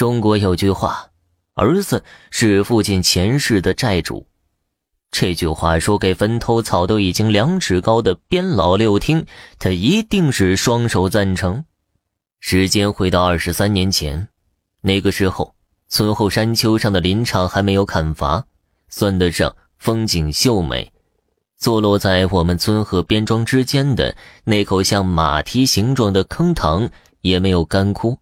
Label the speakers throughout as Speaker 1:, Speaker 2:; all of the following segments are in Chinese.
Speaker 1: 中国有句话：“儿子是父亲前世的债主。”这句话说给坟头草都已经两尺高的边老六听，他一定是双手赞成。时间回到二十三年前，那个时候，村后山丘上的林场还没有砍伐，算得上风景秀美。坐落在我们村和边庄之间的那口像马蹄形状的坑塘也没有干枯。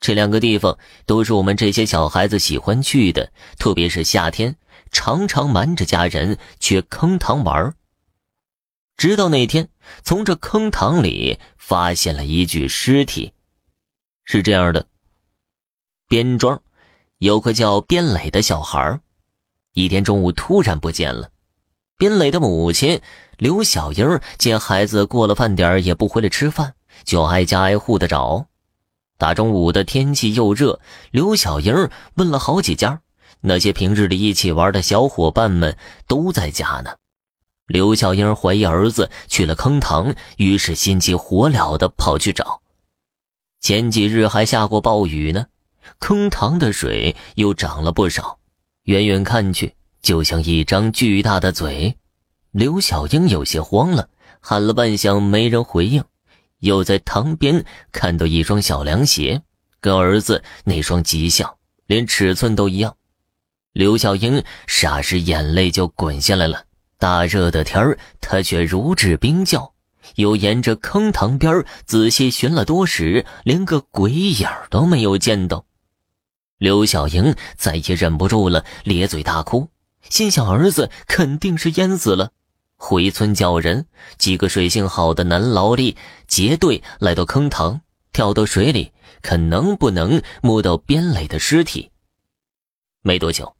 Speaker 1: 这两个地方都是我们这些小孩子喜欢去的，特别是夏天。常常瞒着家人去坑塘玩直到那天，从这坑塘里发现了一具尸体。是这样的：边庄有个叫边磊的小孩一天中午突然不见了。边磊的母亲刘小英见孩子过了饭点也不回来吃饭，就挨家挨户的找。大中午的天气又热，刘小英问了好几家。那些平日里一起玩的小伙伴们都在家呢。刘小英怀疑儿子去了坑塘，于是心急火燎的跑去找。前几日还下过暴雨呢，坑塘的水又涨了不少，远远看去就像一张巨大的嘴。刘小英有些慌了，喊了半响没人回应，又在塘边看到一双小凉鞋，跟儿子那双极像，连尺寸都一样。刘小英霎时眼泪就滚下来了。大热的天儿，她却如置冰窖，又沿着坑塘边仔细寻了多时，连个鬼影都没有见到。刘小英再也忍不住了，咧嘴大哭，心想儿子肯定是淹死了。回村叫人，几个水性好的男劳力结队来到坑塘，跳到水里，看能不能摸到边磊的尸体。没多久。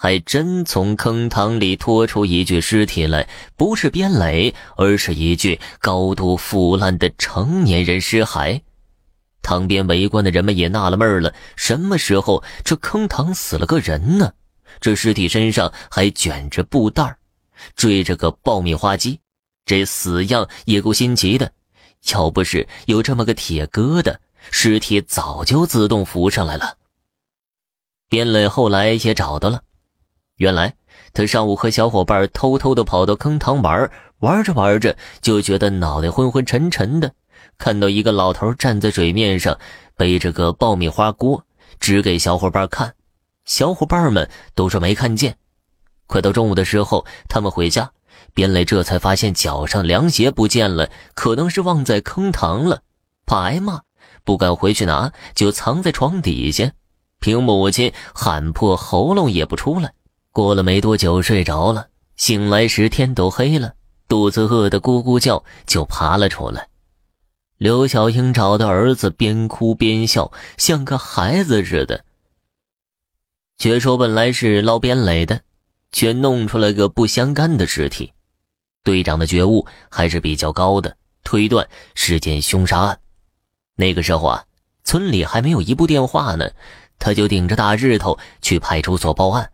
Speaker 1: 还真从坑塘里拖出一具尸体来，不是边磊，而是一具高度腐烂的成年人尸骸。塘边围观的人们也纳了闷了：什么时候这坑塘死了个人呢？这尸体身上还卷着布袋追着个爆米花机，这死样也够新奇的。要不是有这么个铁疙瘩，尸体早就自动浮上来了。边磊后来也找到了。原来他上午和小伙伴偷偷的跑到坑塘玩，玩着玩着就觉得脑袋昏昏沉沉的，看到一个老头站在水面上，背着个爆米花锅，指给小伙伴看，小伙伴们都说没看见。快到中午的时候，他们回家，边磊这才发现脚上凉鞋不见了，可能是忘在坑塘了，怕挨骂，不敢回去拿，就藏在床底下，凭母亲喊破喉咙也不出来。过了没多久，睡着了。醒来时天都黑了，肚子饿得咕咕叫，就爬了出来。刘小英找到儿子，边哭边笑，像个孩子似的。却说本来是捞边垒的，却弄出来个不相干的尸体。队长的觉悟还是比较高的，推断是件凶杀案。那个时候啊，村里还没有一部电话呢，他就顶着大日头去派出所报案。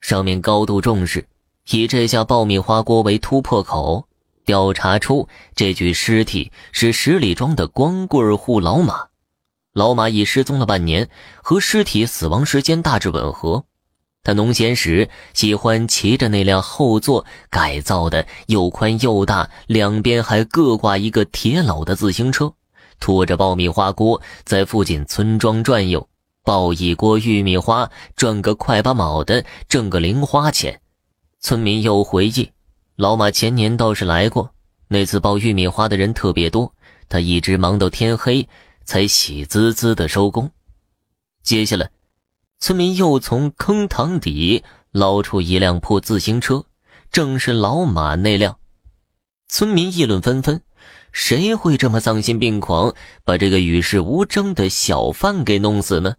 Speaker 1: 上面高度重视，以这下爆米花锅为突破口，调查出这具尸体是十里庄的光棍户老马。老马已失踪了半年，和尸体死亡时间大致吻合。他农闲时喜欢骑着那辆后座改造的又宽又大、两边还各挂一个铁篓的自行车，拖着爆米花锅在附近村庄转悠。爆一锅玉米花，赚个快八毛的，挣个零花钱。村民又回忆，老马前年倒是来过，那次爆玉米花的人特别多，他一直忙到天黑，才喜滋滋的收工。接下来，村民又从坑塘底捞出一辆破自行车，正是老马那辆。村民议论纷纷，谁会这么丧心病狂，把这个与世无争的小贩给弄死呢？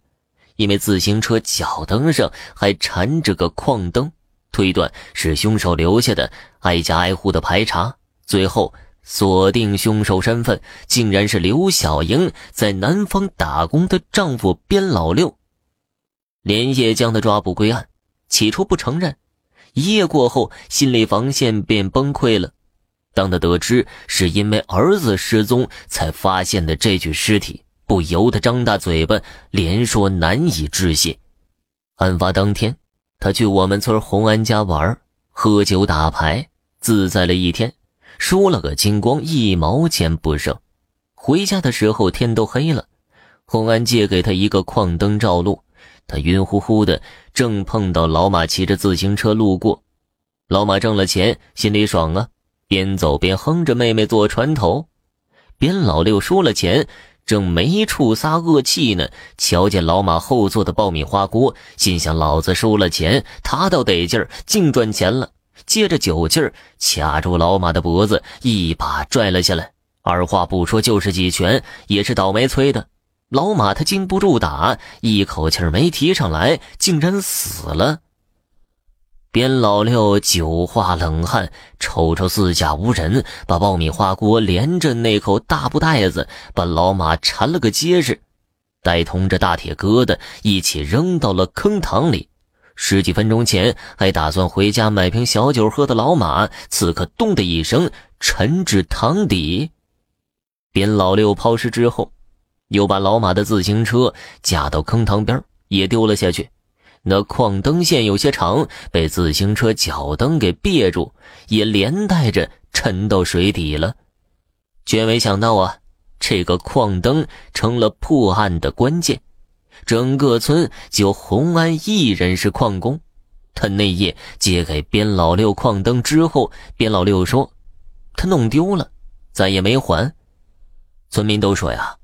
Speaker 1: 因为自行车脚蹬上还缠着个矿灯，推断是凶手留下的。挨家挨户的排查，最后锁定凶手身份，竟然是刘小英在南方打工的丈夫边老六。连夜将他抓捕归案，起初不承认，一夜过后，心理防线便崩溃了。当他得知是因为儿子失踪才发现的这具尸体。不由得张大嘴巴，连说难以置信。案发当天，他去我们村洪安家玩，喝酒打牌，自在了一天，输了个精光，一毛钱不剩。回家的时候天都黑了，洪安借给他一个矿灯照路，他晕乎乎的，正碰到老马骑着自行车路过，老马挣了钱，心里爽啊，边走边哼着：“妹妹坐船头。”边老六输了钱。正没处撒恶气呢，瞧见老马后座的爆米花锅，心想：老子输了钱，他倒得劲儿，净赚钱了。借着酒劲儿，卡住老马的脖子，一把拽了下来。二话不说就是几拳，也是倒霉催的。老马他经不住打，一口气没提上来，竟然死了。边老六酒化冷汗，瞅瞅四下无人，把爆米花锅连着那口大布袋子，把老马缠了个结实，带同着大铁疙瘩一起扔到了坑塘里。十几分钟前还打算回家买瓶小酒喝的老马，此刻咚的一声沉至塘底。边老六抛尸之后，又把老马的自行车架到坑塘边，也丢了下去。那矿灯线有些长，被自行车脚蹬给别住，也连带着沉到水底了。却没想到啊，这个矿灯成了破案的关键。整个村就洪安一人是矿工。他那夜借给边老六矿灯之后，边老六说他弄丢了，再也没还。村民都说呀。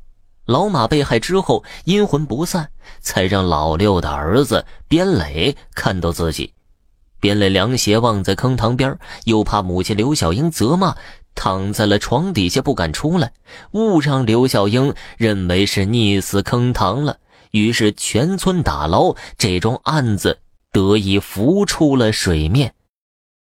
Speaker 1: 老马被害之后，阴魂不散，才让老六的儿子边磊看到自己。边磊凉鞋忘在坑塘边，又怕母亲刘小英责骂，躺在了床底下不敢出来，误让刘小英认为是溺死坑塘了。于是全村打捞，这桩案子得以浮出了水面。